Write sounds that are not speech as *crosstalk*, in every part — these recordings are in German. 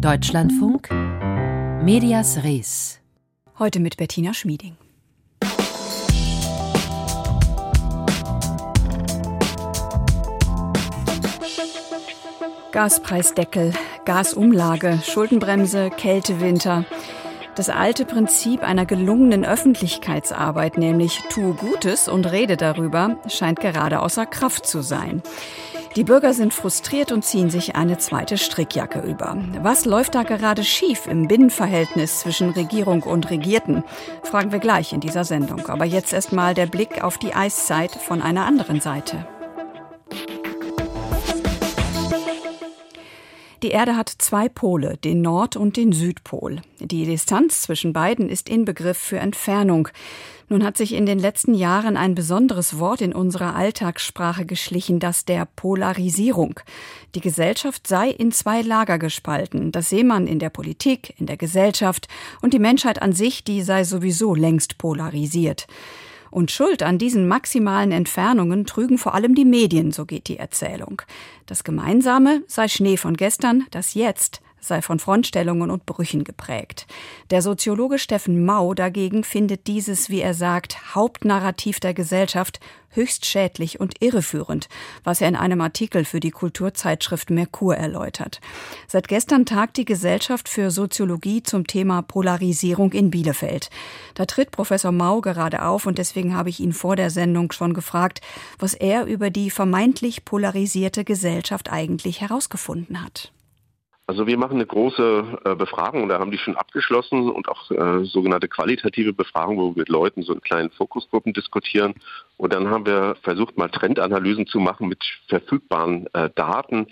Deutschlandfunk Medias Res. Heute mit Bettina Schmieding. Gaspreisdeckel, Gasumlage, Schuldenbremse, Kältewinter. Das alte Prinzip einer gelungenen Öffentlichkeitsarbeit, nämlich tue Gutes und rede darüber, scheint gerade außer Kraft zu sein. Die Bürger sind frustriert und ziehen sich eine zweite Strickjacke über. Was läuft da gerade schief im Binnenverhältnis zwischen Regierung und Regierten? Fragen wir gleich in dieser Sendung. Aber jetzt erstmal der Blick auf die Eiszeit von einer anderen Seite. Die Erde hat zwei Pole, den Nord- und den Südpol. Die Distanz zwischen beiden ist Inbegriff für Entfernung. Nun hat sich in den letzten Jahren ein besonderes Wort in unserer Alltagssprache geschlichen, das der Polarisierung. Die Gesellschaft sei in zwei Lager gespalten. Das sehe man in der Politik, in der Gesellschaft und die Menschheit an sich, die sei sowieso längst polarisiert. Und Schuld an diesen maximalen Entfernungen trügen vor allem die Medien, so geht die Erzählung. Das Gemeinsame sei Schnee von gestern, das Jetzt sei von Frontstellungen und Brüchen geprägt. Der Soziologe Steffen Mau dagegen findet dieses, wie er sagt, Hauptnarrativ der Gesellschaft höchst schädlich und irreführend, was er in einem Artikel für die Kulturzeitschrift Merkur erläutert. Seit gestern tagt die Gesellschaft für Soziologie zum Thema Polarisierung in Bielefeld. Da tritt Professor Mau gerade auf und deswegen habe ich ihn vor der Sendung schon gefragt, was er über die vermeintlich polarisierte Gesellschaft eigentlich herausgefunden hat. Also wir machen eine große äh, Befragung, da haben die schon abgeschlossen und auch äh, sogenannte qualitative Befragung, wo wir mit Leuten so in kleinen Fokusgruppen diskutieren. Und dann haben wir versucht, mal Trendanalysen zu machen mit verfügbaren äh, Daten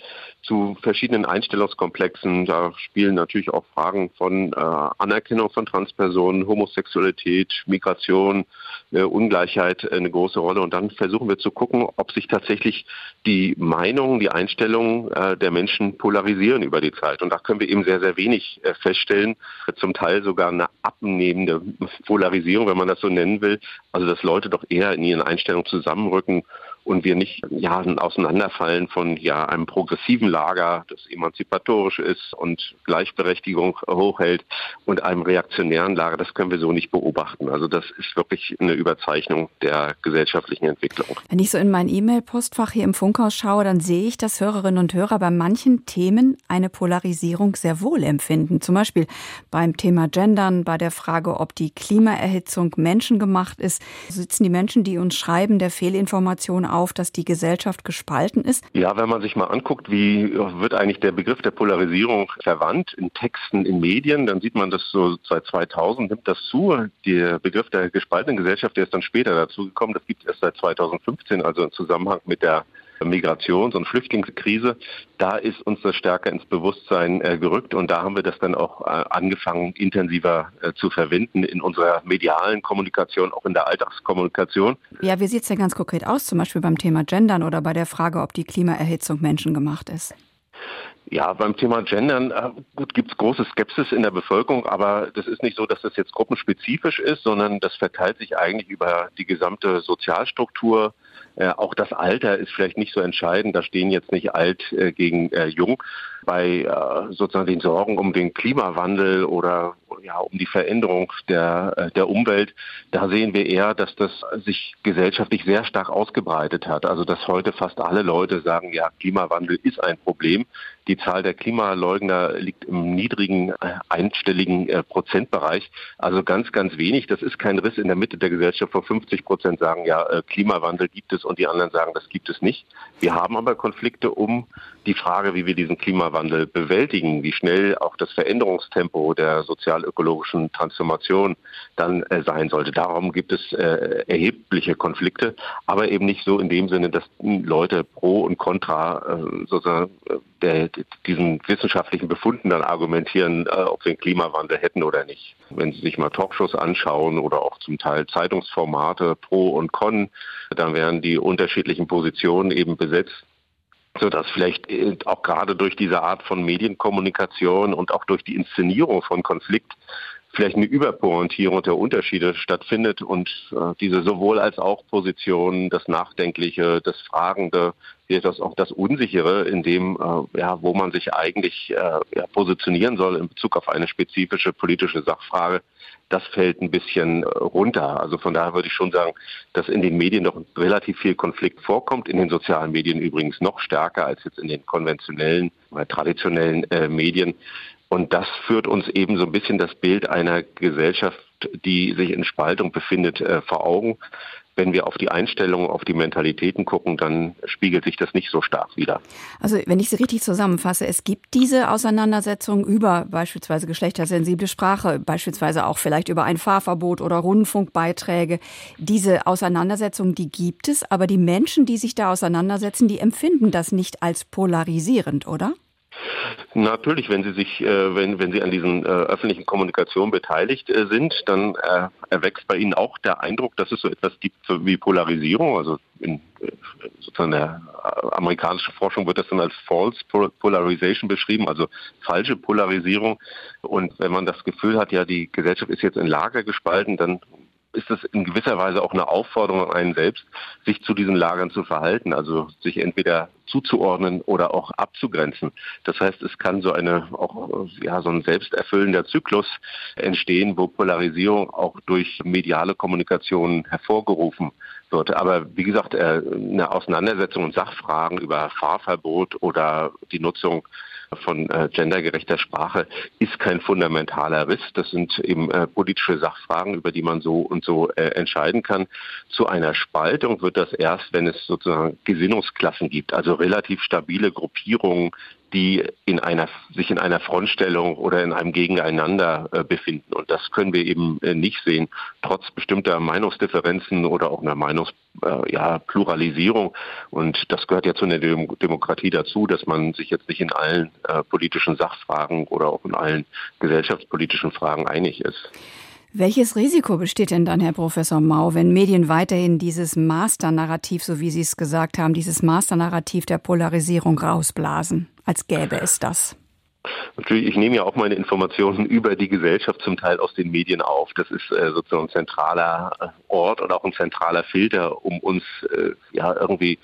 zu verschiedenen Einstellungskomplexen. Da spielen natürlich auch Fragen von äh, Anerkennung von Transpersonen, Homosexualität, Migration, äh, Ungleichheit eine große Rolle. Und dann versuchen wir zu gucken, ob sich tatsächlich die Meinungen, die Einstellungen äh, der Menschen polarisieren über die Zeit. Zeit. Und da können wir eben sehr, sehr wenig äh, feststellen. Zum Teil sogar eine abnehmende Polarisierung, wenn man das so nennen will. Also dass Leute doch eher in ihren Einstellungen zusammenrücken und wir nicht ja ein Auseinanderfallen von ja einem progressiven Lager, das emanzipatorisch ist und Gleichberechtigung hochhält und einem reaktionären Lager, das können wir so nicht beobachten. Also das ist wirklich eine Überzeichnung der gesellschaftlichen Entwicklung. Wenn ich so in mein E-Mail-Postfach hier im Funkhaus schaue, dann sehe ich, dass Hörerinnen und Hörer bei manchen Themen eine Polarisierung sehr wohl empfinden. Zum Beispiel beim Thema Gendern, bei der Frage, ob die Klimaerhitzung menschengemacht ist, sitzen die Menschen, die uns schreiben, der Fehlinformation auf, dass die Gesellschaft gespalten ist? Ja, wenn man sich mal anguckt, wie wird eigentlich der Begriff der Polarisierung verwandt in Texten, in Medien, dann sieht man das so seit 2000 nimmt das zu. Der Begriff der gespaltenen Gesellschaft, der ist dann später dazu gekommen. Das gibt es erst seit 2015, also im Zusammenhang mit der Migrations- und Flüchtlingskrise, da ist uns das stärker ins Bewusstsein äh, gerückt und da haben wir das dann auch äh, angefangen, intensiver äh, zu verwenden in unserer medialen Kommunikation, auch in der Alltagskommunikation. Ja, wie sieht es denn ganz konkret aus, zum Beispiel beim Thema Gendern oder bei der Frage, ob die Klimaerhitzung menschengemacht ist? Ja, beim Thema Gendern, äh, gut, gibt es große Skepsis in der Bevölkerung, aber das ist nicht so, dass das jetzt gruppenspezifisch ist, sondern das verteilt sich eigentlich über die gesamte Sozialstruktur äh, auch das Alter ist vielleicht nicht so entscheidend. Da stehen jetzt nicht alt äh, gegen äh, jung. Bei äh, sozusagen den Sorgen um den Klimawandel oder ja, um die Veränderung der, äh, der Umwelt, da sehen wir eher, dass das sich gesellschaftlich sehr stark ausgebreitet hat. Also dass heute fast alle Leute sagen, ja, Klimawandel ist ein Problem. Die Zahl der Klimaleugner liegt im niedrigen äh, einstelligen äh, Prozentbereich, also ganz, ganz wenig. Das ist kein Riss in der Mitte der Gesellschaft, wo 50 Prozent sagen, ja, äh, Klimawandel gibt es und die anderen sagen, das gibt es nicht. Wir haben aber Konflikte um die Frage, wie wir diesen Klimawandel bewältigen, wie schnell auch das Veränderungstempo der sozial-ökologischen Transformation dann äh, sein sollte. Darum gibt es äh, erhebliche Konflikte, aber eben nicht so in dem Sinne, dass Leute pro und contra äh, sozusagen äh, der, diesen wissenschaftlichen Befunden dann argumentieren, äh, ob wir den Klimawandel hätten oder nicht. Wenn Sie sich mal Talkshows anschauen oder auch zum Teil Zeitungsformate pro und con, dann werden die unterschiedlichen Positionen eben besetzt so dass vielleicht äh, auch gerade durch diese Art von Medienkommunikation und auch durch die Inszenierung von Konflikt vielleicht eine Überpointierung der Unterschiede stattfindet und äh, diese sowohl als auch Positionen, das Nachdenkliche, das Fragende, das auch das Unsichere, in dem, äh, ja, wo man sich eigentlich äh, ja, positionieren soll in Bezug auf eine spezifische politische Sachfrage, das fällt ein bisschen äh, runter. Also von daher würde ich schon sagen, dass in den Medien doch relativ viel Konflikt vorkommt, in den sozialen Medien übrigens noch stärker als jetzt in den konventionellen traditionellen äh, Medien. Und das führt uns eben so ein bisschen das Bild einer Gesellschaft, die sich in Spaltung befindet, äh, vor Augen. Wenn wir auf die Einstellungen, auf die Mentalitäten gucken, dann spiegelt sich das nicht so stark wider. Also wenn ich Sie richtig zusammenfasse, es gibt diese Auseinandersetzung über beispielsweise geschlechtersensible Sprache, beispielsweise auch vielleicht über ein Fahrverbot oder Rundfunkbeiträge. Diese Auseinandersetzung, die gibt es, aber die Menschen, die sich da auseinandersetzen, die empfinden das nicht als polarisierend, oder? Natürlich, wenn Sie sich, äh, wenn, wenn Sie an diesen äh, öffentlichen Kommunikation beteiligt äh, sind, dann erwächst bei Ihnen auch der Eindruck, dass es so etwas gibt wie Polarisierung. Also in sozusagen der amerikanischen Forschung wird das dann als False Polarization beschrieben, also falsche Polarisierung. Und wenn man das Gefühl hat, ja, die Gesellschaft ist jetzt in Lager gespalten, dann ist es in gewisser Weise auch eine Aufforderung an einen selbst, sich zu diesen Lagern zu verhalten, also sich entweder zuzuordnen oder auch abzugrenzen. Das heißt, es kann so eine auch ja so ein selbsterfüllender Zyklus entstehen, wo Polarisierung auch durch mediale Kommunikation hervorgerufen wird. Aber wie gesagt, äh, eine Auseinandersetzung und Sachfragen über Fahrverbot oder die Nutzung von äh, gendergerechter Sprache ist kein fundamentaler Riss. Das sind eben äh, politische Sachfragen, über die man so und so äh, entscheiden kann. Zu einer Spaltung wird das erst, wenn es sozusagen Gesinnungsklassen gibt, also relativ stabile Gruppierungen, die in einer, sich in einer Frontstellung oder in einem Gegeneinander äh, befinden. Und das können wir eben äh, nicht sehen, trotz bestimmter Meinungsdifferenzen oder auch einer Meinungspluralisierung. Äh, ja, Und das gehört ja zu einer Dem Demokratie dazu, dass man sich jetzt nicht in allen äh, politischen Sachfragen oder auch in allen gesellschaftspolitischen Fragen einig ist. Welches Risiko besteht denn dann, Herr Professor Mau, wenn Medien weiterhin dieses Master-Narrativ, so wie Sie es gesagt haben, dieses Master-Narrativ der Polarisierung rausblasen, als gäbe es das? Natürlich, ich nehme ja auch meine Informationen über die Gesellschaft zum Teil aus den Medien auf. Das ist äh, sozusagen ein zentraler äh, Ort und auch ein zentraler Filter, um uns äh, ja irgendwie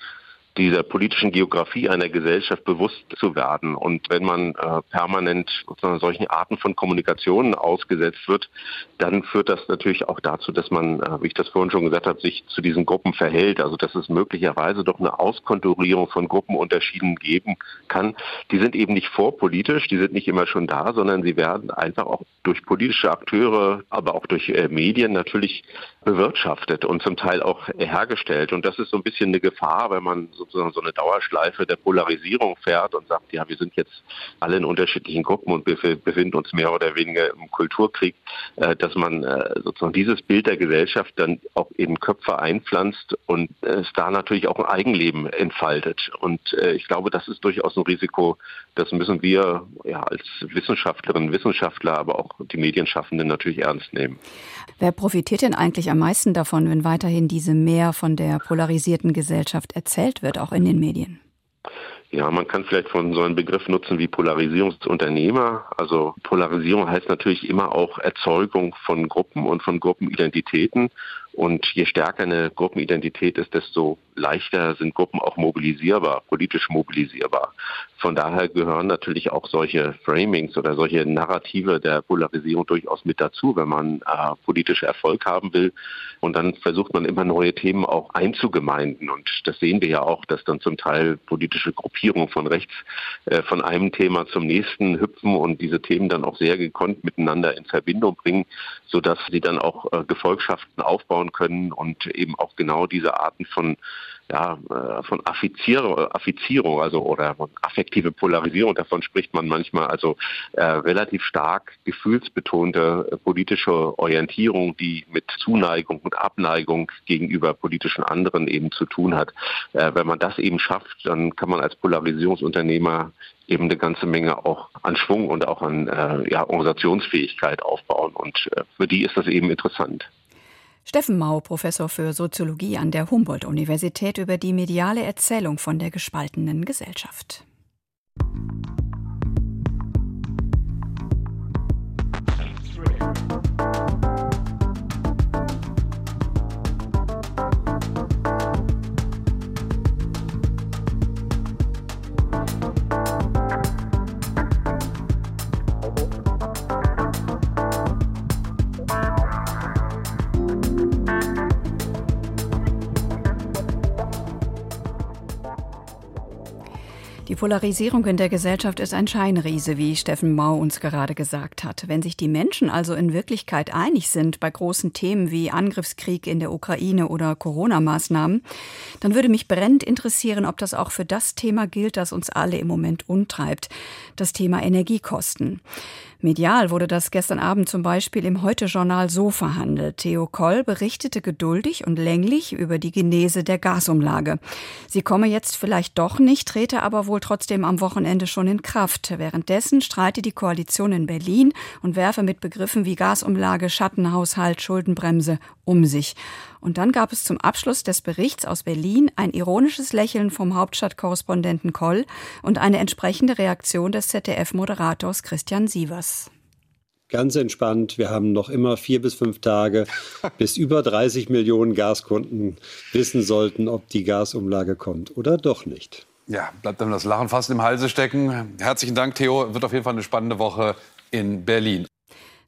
dieser politischen Geografie einer Gesellschaft bewusst zu werden. Und wenn man äh, permanent solchen Arten von Kommunikationen ausgesetzt wird, dann führt das natürlich auch dazu, dass man, äh, wie ich das vorhin schon gesagt habe, sich zu diesen Gruppen verhält. Also dass es möglicherweise doch eine Auskonturierung von Gruppenunterschieden geben kann. Die sind eben nicht vorpolitisch, die sind nicht immer schon da, sondern sie werden einfach auch durch politische Akteure, aber auch durch äh, Medien natürlich bewirtschaftet und zum Teil auch hergestellt. Und das ist so ein bisschen eine Gefahr, wenn man sozusagen so eine Dauerschleife der Polarisierung fährt und sagt, ja, wir sind jetzt alle in unterschiedlichen Gruppen und befinden uns mehr oder weniger im Kulturkrieg, äh, dass man äh, sozusagen dieses Bild der Gesellschaft dann auch in Köpfe einpflanzt und es da natürlich auch ein Eigenleben entfaltet. Und äh, ich glaube, das ist durchaus ein Risiko, das müssen wir ja als Wissenschaftlerinnen Wissenschaftler, aber auch die Medienschaffenden natürlich ernst nehmen. Wer profitiert denn eigentlich am meisten davon, wenn weiterhin diese mehr von der polarisierten Gesellschaft erzählt wird, auch in den Medien? Ja, man kann vielleicht von so einem Begriff nutzen wie Polarisierungsunternehmer. Also Polarisierung heißt natürlich immer auch Erzeugung von Gruppen und von Gruppenidentitäten. Und je stärker eine Gruppenidentität ist, desto leichter sind Gruppen auch mobilisierbar, politisch mobilisierbar. Von daher gehören natürlich auch solche Framings oder solche Narrative der Polarisierung durchaus mit dazu, wenn man äh, politischen Erfolg haben will. Und dann versucht man immer neue Themen auch einzugemeinden. Und das sehen wir ja auch, dass dann zum Teil politische Gruppierungen von rechts äh, von einem Thema zum nächsten hüpfen und diese Themen dann auch sehr gekonnt miteinander in Verbindung bringen, sodass sie dann auch äh, Gefolgschaften aufbauen können und eben auch genau diese Arten von ja, äh, von Affizierung, Affizierung, also oder affektive Polarisierung, davon spricht man manchmal, also äh, relativ stark gefühlsbetonte äh, politische Orientierung, die mit Zuneigung und Abneigung gegenüber politischen anderen eben zu tun hat. Äh, wenn man das eben schafft, dann kann man als Polarisierungsunternehmer eben eine ganze Menge auch an Schwung und auch an äh, ja, Organisationsfähigkeit aufbauen. Und äh, für die ist das eben interessant. Steffen Mau, Professor für Soziologie an der Humboldt-Universität über die mediale Erzählung von der gespaltenen Gesellschaft. Polarisierung in der Gesellschaft ist ein Scheinriese, wie Steffen Mau uns gerade gesagt hat. Wenn sich die Menschen also in Wirklichkeit einig sind bei großen Themen wie Angriffskrieg in der Ukraine oder Corona-Maßnahmen, dann würde mich brennend interessieren, ob das auch für das Thema gilt, das uns alle im Moment untreibt, das Thema Energiekosten. Medial wurde das gestern Abend zum Beispiel im Heute-Journal so verhandelt. Theo Koll berichtete geduldig und länglich über die Genese der Gasumlage. Sie komme jetzt vielleicht doch nicht, trete aber wohl trotzdem am Wochenende schon in Kraft. Währenddessen streite die Koalition in Berlin und werfe mit Begriffen wie Gasumlage, Schattenhaushalt, Schuldenbremse um sich. Und dann gab es zum Abschluss des Berichts aus Berlin ein ironisches Lächeln vom Hauptstadtkorrespondenten Koll und eine entsprechende Reaktion des ZDF-Moderators Christian Sievers ganz entspannt. Wir haben noch immer vier bis fünf Tage, *laughs* bis über 30 Millionen Gaskunden wissen sollten, ob die Gasumlage kommt oder doch nicht. Ja, bleibt dann das Lachen fast im Halse stecken. Herzlichen Dank, Theo. Wird auf jeden Fall eine spannende Woche in Berlin.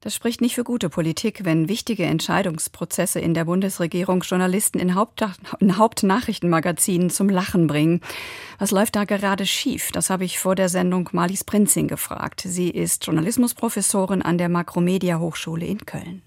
Das spricht nicht für gute Politik, wenn wichtige Entscheidungsprozesse in der Bundesregierung Journalisten in, Haupt in Hauptnachrichtenmagazinen zum Lachen bringen. Was läuft da gerade schief? Das habe ich vor der Sendung Marlies Prinzing gefragt. Sie ist Journalismusprofessorin an der Makromedia Hochschule in Köln.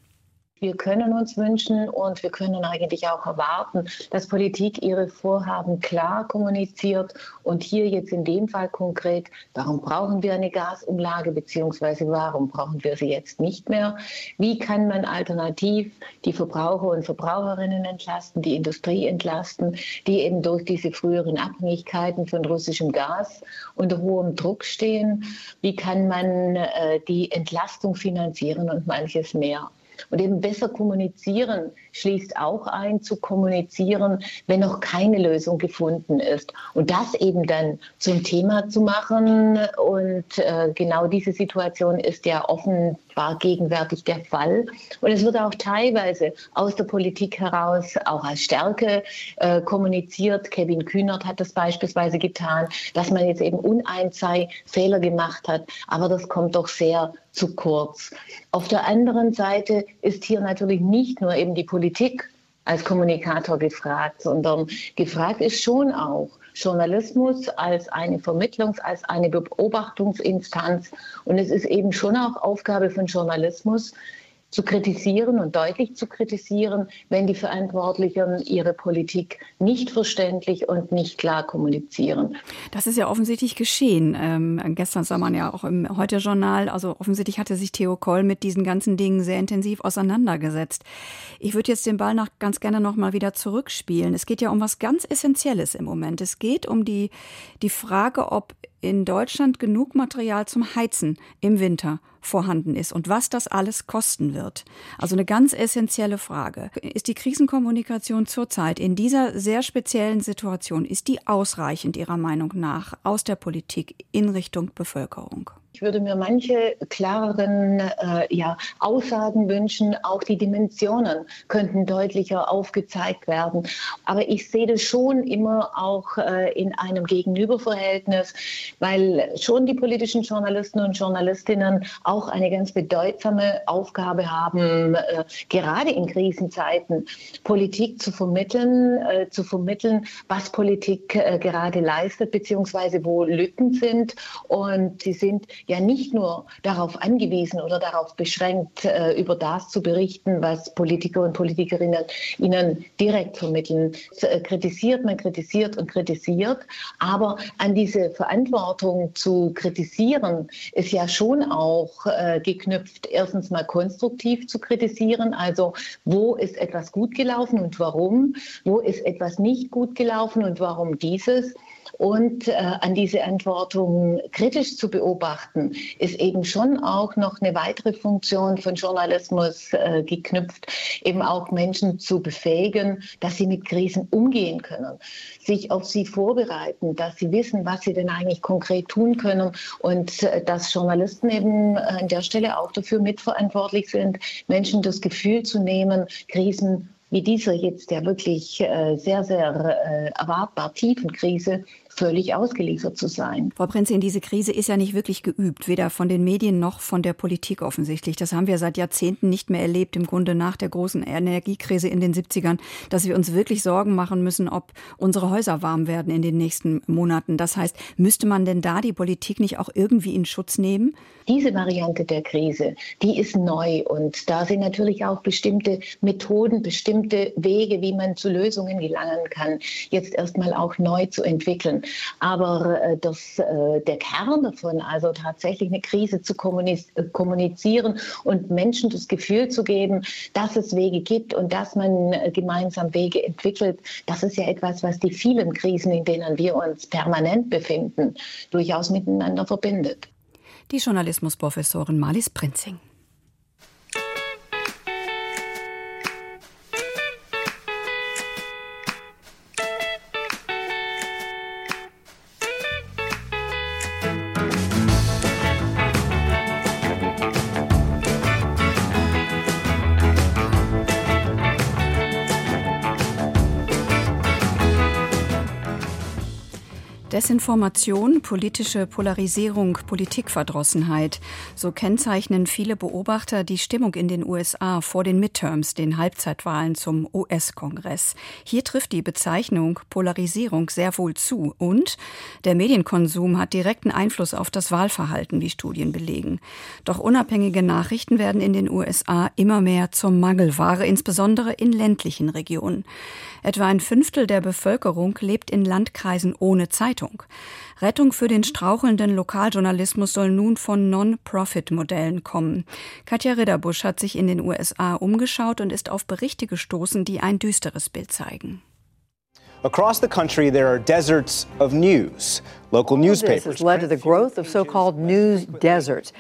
Wir können uns wünschen und wir können eigentlich auch erwarten, dass Politik ihre Vorhaben klar kommuniziert und hier jetzt in dem Fall konkret, warum brauchen wir eine Gasumlage beziehungsweise warum brauchen wir sie jetzt nicht mehr? Wie kann man alternativ die Verbraucher und Verbraucherinnen entlasten, die Industrie entlasten, die eben durch diese früheren Abhängigkeiten von russischem Gas unter hohem Druck stehen? Wie kann man äh, die Entlastung finanzieren und manches mehr? Und eben besser kommunizieren schließt auch ein, zu kommunizieren, wenn noch keine Lösung gefunden ist. Und das eben dann zum Thema zu machen. Und äh, genau diese Situation ist ja offen war gegenwärtig der Fall. Und es wird auch teilweise aus der Politik heraus auch als Stärke äh, kommuniziert. Kevin Kühnert hat das beispielsweise getan, dass man jetzt eben uneins sei, Fehler gemacht hat. Aber das kommt doch sehr zu kurz. Auf der anderen Seite ist hier natürlich nicht nur eben die Politik als Kommunikator gefragt, sondern gefragt ist schon auch, Journalismus als eine Vermittlungs-, als eine Beobachtungsinstanz. Und es ist eben schon auch Aufgabe von Journalismus, zu kritisieren und deutlich zu kritisieren, wenn die Verantwortlichen ihre Politik nicht verständlich und nicht klar kommunizieren. Das ist ja offensichtlich geschehen. Ähm, gestern sah man ja auch im Heute-Journal, also offensichtlich hatte sich Theo Koll mit diesen ganzen Dingen sehr intensiv auseinandergesetzt. Ich würde jetzt den Ball noch ganz gerne noch mal wieder zurückspielen. Es geht ja um was ganz Essentielles im Moment. Es geht um die, die Frage, ob in Deutschland genug Material zum Heizen im Winter vorhanden ist und was das alles kosten wird. Also eine ganz essentielle Frage. Ist die Krisenkommunikation zurzeit in dieser sehr speziellen Situation, ist die ausreichend Ihrer Meinung nach aus der Politik in Richtung Bevölkerung? Ich würde mir manche klareren äh, ja, Aussagen wünschen. Auch die Dimensionen könnten deutlicher aufgezeigt werden. Aber ich sehe das schon immer auch äh, in einem Gegenüberverhältnis, weil schon die politischen Journalisten und Journalistinnen auch eine ganz bedeutsame Aufgabe haben, äh, gerade in Krisenzeiten Politik zu vermitteln, äh, zu vermitteln, was Politik äh, gerade leistet, beziehungsweise wo Lücken sind. Und sie sind ja nicht nur darauf angewiesen oder darauf beschränkt, äh, über das zu berichten, was Politiker und Politikerinnen ihnen direkt vermitteln. Äh, kritisiert, man kritisiert und kritisiert, aber an diese Verantwortung zu kritisieren ist ja schon auch äh, geknüpft, erstens mal konstruktiv zu kritisieren, also wo ist etwas gut gelaufen und warum, wo ist etwas nicht gut gelaufen und warum dieses und äh, an diese Antwortung kritisch zu beobachten, ist eben schon auch noch eine weitere Funktion von Journalismus äh, geknüpft, eben auch Menschen zu befähigen, dass sie mit Krisen umgehen können, sich auf sie vorbereiten, dass sie wissen, was sie denn eigentlich konkret tun können und äh, dass Journalisten eben an der Stelle auch dafür mitverantwortlich sind, Menschen das Gefühl zu nehmen, Krisen wie dieser jetzt der wirklich äh, sehr, sehr äh, erwartbar tiefen Krise völlig ausgeliefert zu sein. Frau Prinzin, diese Krise ist ja nicht wirklich geübt, weder von den Medien noch von der Politik offensichtlich. Das haben wir seit Jahrzehnten nicht mehr erlebt, im Grunde nach der großen Energiekrise in den 70ern, dass wir uns wirklich Sorgen machen müssen, ob unsere Häuser warm werden in den nächsten Monaten. Das heißt, müsste man denn da die Politik nicht auch irgendwie in Schutz nehmen? Diese Variante der Krise, die ist neu und da sind natürlich auch bestimmte Methoden, bestimmte Wege, wie man zu Lösungen gelangen kann, jetzt erstmal auch neu zu entwickeln. Aber äh, das, äh, der Kern davon, also tatsächlich eine Krise zu kommunizieren und Menschen das Gefühl zu geben, dass es Wege gibt und dass man äh, gemeinsam Wege entwickelt, das ist ja etwas, was die vielen Krisen, in denen wir uns permanent befinden, durchaus miteinander verbindet. Die Journalismusprofessorin Marlies Prinzing. Desinformation, politische Polarisierung, Politikverdrossenheit. So kennzeichnen viele Beobachter die Stimmung in den USA vor den Midterms, den Halbzeitwahlen zum US-Kongress. Hier trifft die Bezeichnung Polarisierung sehr wohl zu und der Medienkonsum hat direkten Einfluss auf das Wahlverhalten, wie Studien belegen. Doch unabhängige Nachrichten werden in den USA immer mehr zur Mangelware, insbesondere in ländlichen Regionen. Etwa ein Fünftel der Bevölkerung lebt in Landkreisen ohne Zeitung. Rettung für den strauchelnden Lokaljournalismus soll nun von Non-Profit-Modellen kommen. Katja Ridderbusch hat sich in den USA umgeschaut und ist auf Berichte gestoßen, die ein düsteres Bild zeigen. Across the country, there are deserts of news. Local newspapers. This has led to the growth of so-called news deserts.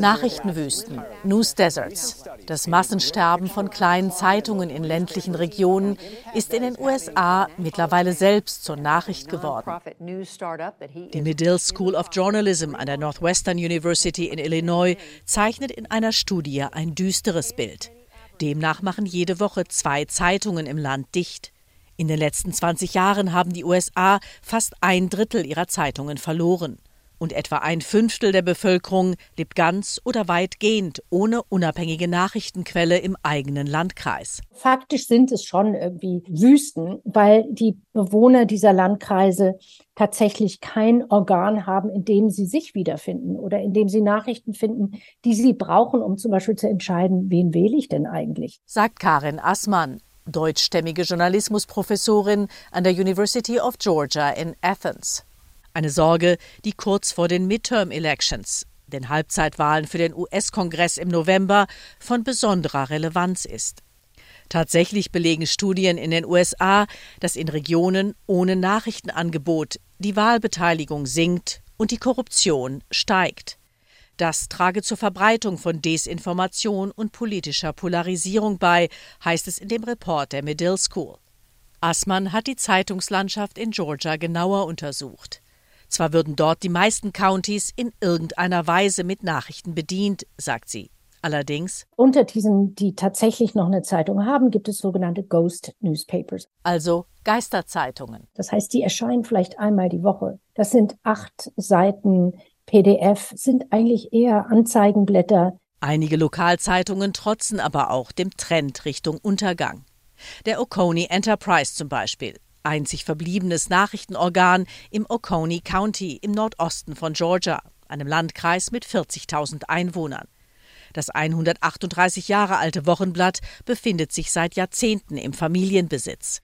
Nachrichtenwüsten, News Deserts. Das Massensterben von kleinen Zeitungen in ländlichen Regionen ist in den USA mittlerweile selbst zur Nachricht geworden. Die Medill School of Journalism an der Northwestern University in Illinois zeichnet in einer Studie ein düsteres Bild. Demnach machen jede Woche zwei Zeitungen im Land dicht. In den letzten 20 Jahren haben die USA fast ein Drittel ihrer Zeitungen verloren. Und etwa ein Fünftel der Bevölkerung lebt ganz oder weitgehend ohne unabhängige Nachrichtenquelle im eigenen Landkreis. Faktisch sind es schon irgendwie Wüsten, weil die Bewohner dieser Landkreise tatsächlich kein Organ haben, in dem sie sich wiederfinden oder in dem sie Nachrichten finden, die sie brauchen, um zum Beispiel zu entscheiden, wen wähle ich denn eigentlich? Sagt Karin Assmann, deutschstämmige Journalismusprofessorin an der University of Georgia in Athens. Eine Sorge, die kurz vor den Midterm Elections, den Halbzeitwahlen für den US-Kongress im November, von besonderer Relevanz ist. Tatsächlich belegen Studien in den USA, dass in Regionen ohne Nachrichtenangebot die Wahlbeteiligung sinkt und die Korruption steigt. Das trage zur Verbreitung von Desinformation und politischer Polarisierung bei, heißt es in dem Report der Medill School. Assmann hat die Zeitungslandschaft in Georgia genauer untersucht. Zwar würden dort die meisten Countys in irgendeiner Weise mit Nachrichten bedient, sagt sie. Allerdings unter diesen, die tatsächlich noch eine Zeitung haben, gibt es sogenannte Ghost Newspapers. Also Geisterzeitungen. Das heißt, die erscheinen vielleicht einmal die Woche. Das sind acht Seiten PDF sind eigentlich eher Anzeigenblätter. Einige Lokalzeitungen trotzen aber auch dem Trend Richtung Untergang. Der Oconee Enterprise zum Beispiel, einzig verbliebenes Nachrichtenorgan im Oconee County im Nordosten von Georgia, einem Landkreis mit 40.000 Einwohnern. Das 138 Jahre alte Wochenblatt befindet sich seit Jahrzehnten im Familienbesitz.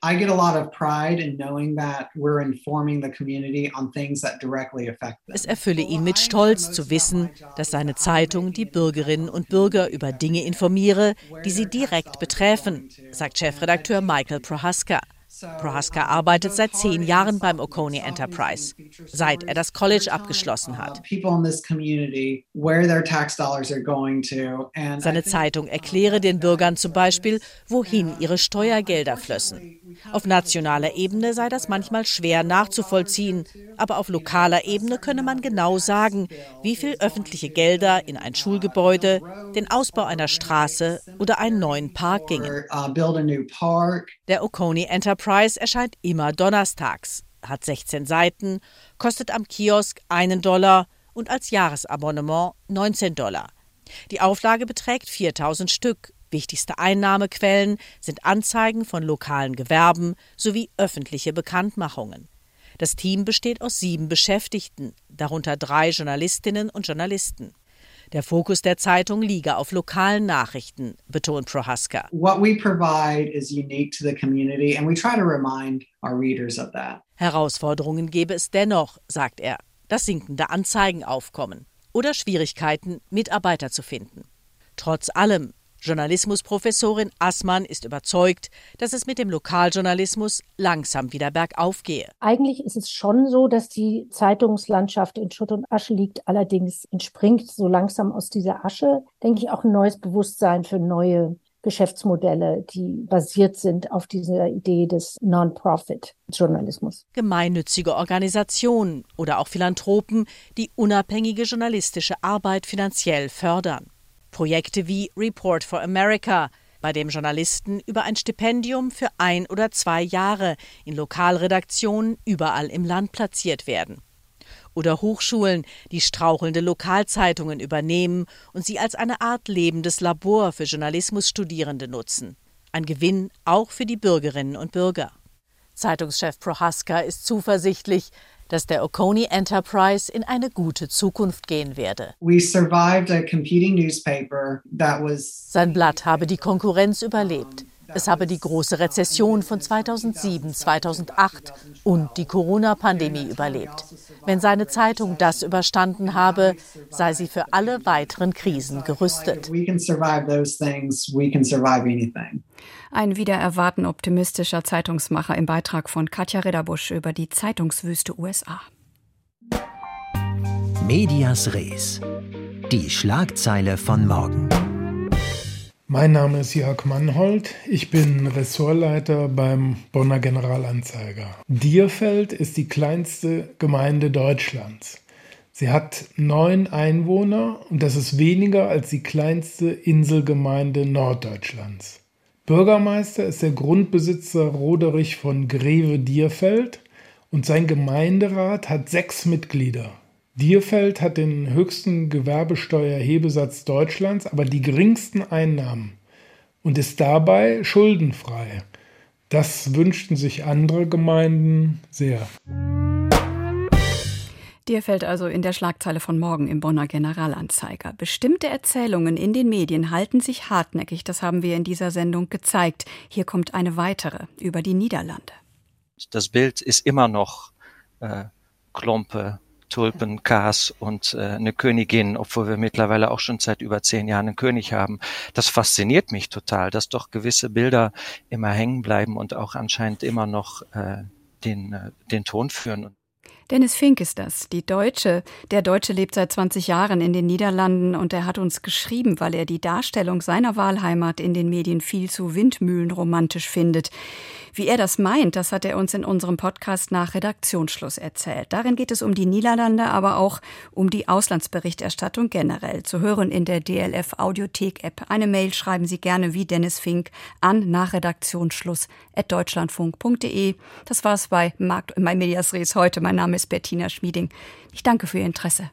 Es erfülle ihn mit Stolz zu wissen, dass seine Zeitung die Bürgerinnen und Bürger über Dinge informiere, die sie direkt betreffen, sagt Chefredakteur Michael Prohaska. Prohaska arbeitet seit zehn Jahren beim Oconee Enterprise, seit er das College abgeschlossen hat. Seine Zeitung erkläre den Bürgern zum Beispiel, wohin ihre Steuergelder flössen. Auf nationaler Ebene sei das manchmal schwer nachzuvollziehen, aber auf lokaler Ebene könne man genau sagen, wie viel öffentliche Gelder in ein Schulgebäude, den Ausbau einer Straße oder einen neuen Park gingen. Der Oconee Enterprise erscheint immer donnerstags. hat 16 Seiten, kostet am Kiosk einen Dollar und als Jahresabonnement 19 Dollar. Die Auflage beträgt 4000 Stück. Wichtigste Einnahmequellen sind Anzeigen von lokalen Gewerben sowie öffentliche Bekanntmachungen. Das Team besteht aus sieben Beschäftigten, darunter drei Journalistinnen und Journalisten. Der Fokus der Zeitung liege auf lokalen Nachrichten, betont Prohaska. What we provide is unique to the community and we try to remind our readers of that. Herausforderungen gebe es dennoch, sagt er. Das sinkende Anzeigenaufkommen oder Schwierigkeiten, Mitarbeiter zu finden. Trotz allem Journalismusprofessorin Assmann ist überzeugt, dass es mit dem Lokaljournalismus langsam wieder bergauf gehe. Eigentlich ist es schon so, dass die Zeitungslandschaft in Schutt und Asche liegt. Allerdings entspringt so langsam aus dieser Asche, denke ich, auch ein neues Bewusstsein für neue Geschäftsmodelle, die basiert sind auf dieser Idee des Non-Profit-Journalismus. Gemeinnützige Organisationen oder auch Philanthropen, die unabhängige journalistische Arbeit finanziell fördern. Projekte wie Report for America, bei dem Journalisten über ein Stipendium für ein oder zwei Jahre in Lokalredaktionen überall im Land platziert werden. Oder Hochschulen, die strauchelnde Lokalzeitungen übernehmen und sie als eine Art lebendes Labor für Journalismusstudierende nutzen. Ein Gewinn auch für die Bürgerinnen und Bürger. Zeitungschef Prohaska ist zuversichtlich, dass der Oconee Enterprise in eine gute Zukunft gehen werde. Sein Blatt habe die Konkurrenz überlebt. Es habe die große Rezession von 2007, 2008 und die Corona-Pandemie überlebt. Wenn seine Zeitung das überstanden habe, sei sie für alle weiteren Krisen gerüstet. Ein wieder erwarten optimistischer Zeitungsmacher im Beitrag von Katja Ridderbusch über die Zeitungswüste USA. Medias Res. Die Schlagzeile von morgen. Mein Name ist Jörg Mannhold. Ich bin Ressortleiter beim Bonner Generalanzeiger. Dierfeld ist die kleinste Gemeinde Deutschlands. Sie hat neun Einwohner und das ist weniger als die kleinste Inselgemeinde Norddeutschlands. Bürgermeister ist der Grundbesitzer Roderich von Greve-Dierfeld und sein Gemeinderat hat sechs Mitglieder. Dierfeld hat den höchsten Gewerbesteuerhebesatz Deutschlands, aber die geringsten Einnahmen und ist dabei schuldenfrei. Das wünschten sich andere Gemeinden sehr. Dierfeld also in der Schlagzeile von morgen im Bonner Generalanzeiger. Bestimmte Erzählungen in den Medien halten sich hartnäckig, das haben wir in dieser Sendung gezeigt. Hier kommt eine weitere über die Niederlande. Das Bild ist immer noch äh, Klompe, Tulpen, Kas und äh, eine Königin, obwohl wir mittlerweile auch schon seit über zehn Jahren einen König haben. Das fasziniert mich total, dass doch gewisse Bilder immer hängen bleiben und auch anscheinend immer noch äh, den, äh, den Ton führen. Dennis Fink ist das, die Deutsche. Der Deutsche lebt seit 20 Jahren in den Niederlanden und er hat uns geschrieben, weil er die Darstellung seiner Wahlheimat in den Medien viel zu windmühlenromantisch findet. Wie er das meint, das hat er uns in unserem Podcast nach Redaktionsschluss erzählt. Darin geht es um die Niederlande, aber auch um die Auslandsberichterstattung generell. Zu hören in der DLF Audiothek App. Eine Mail schreiben Sie gerne wie Dennis Fink an nach Redaktionsschluss at deutschlandfunk.de. Das war's bei Markt, bei Medias Res heute. Mein Name ist Bettina Schmieding. Ich danke für Ihr Interesse.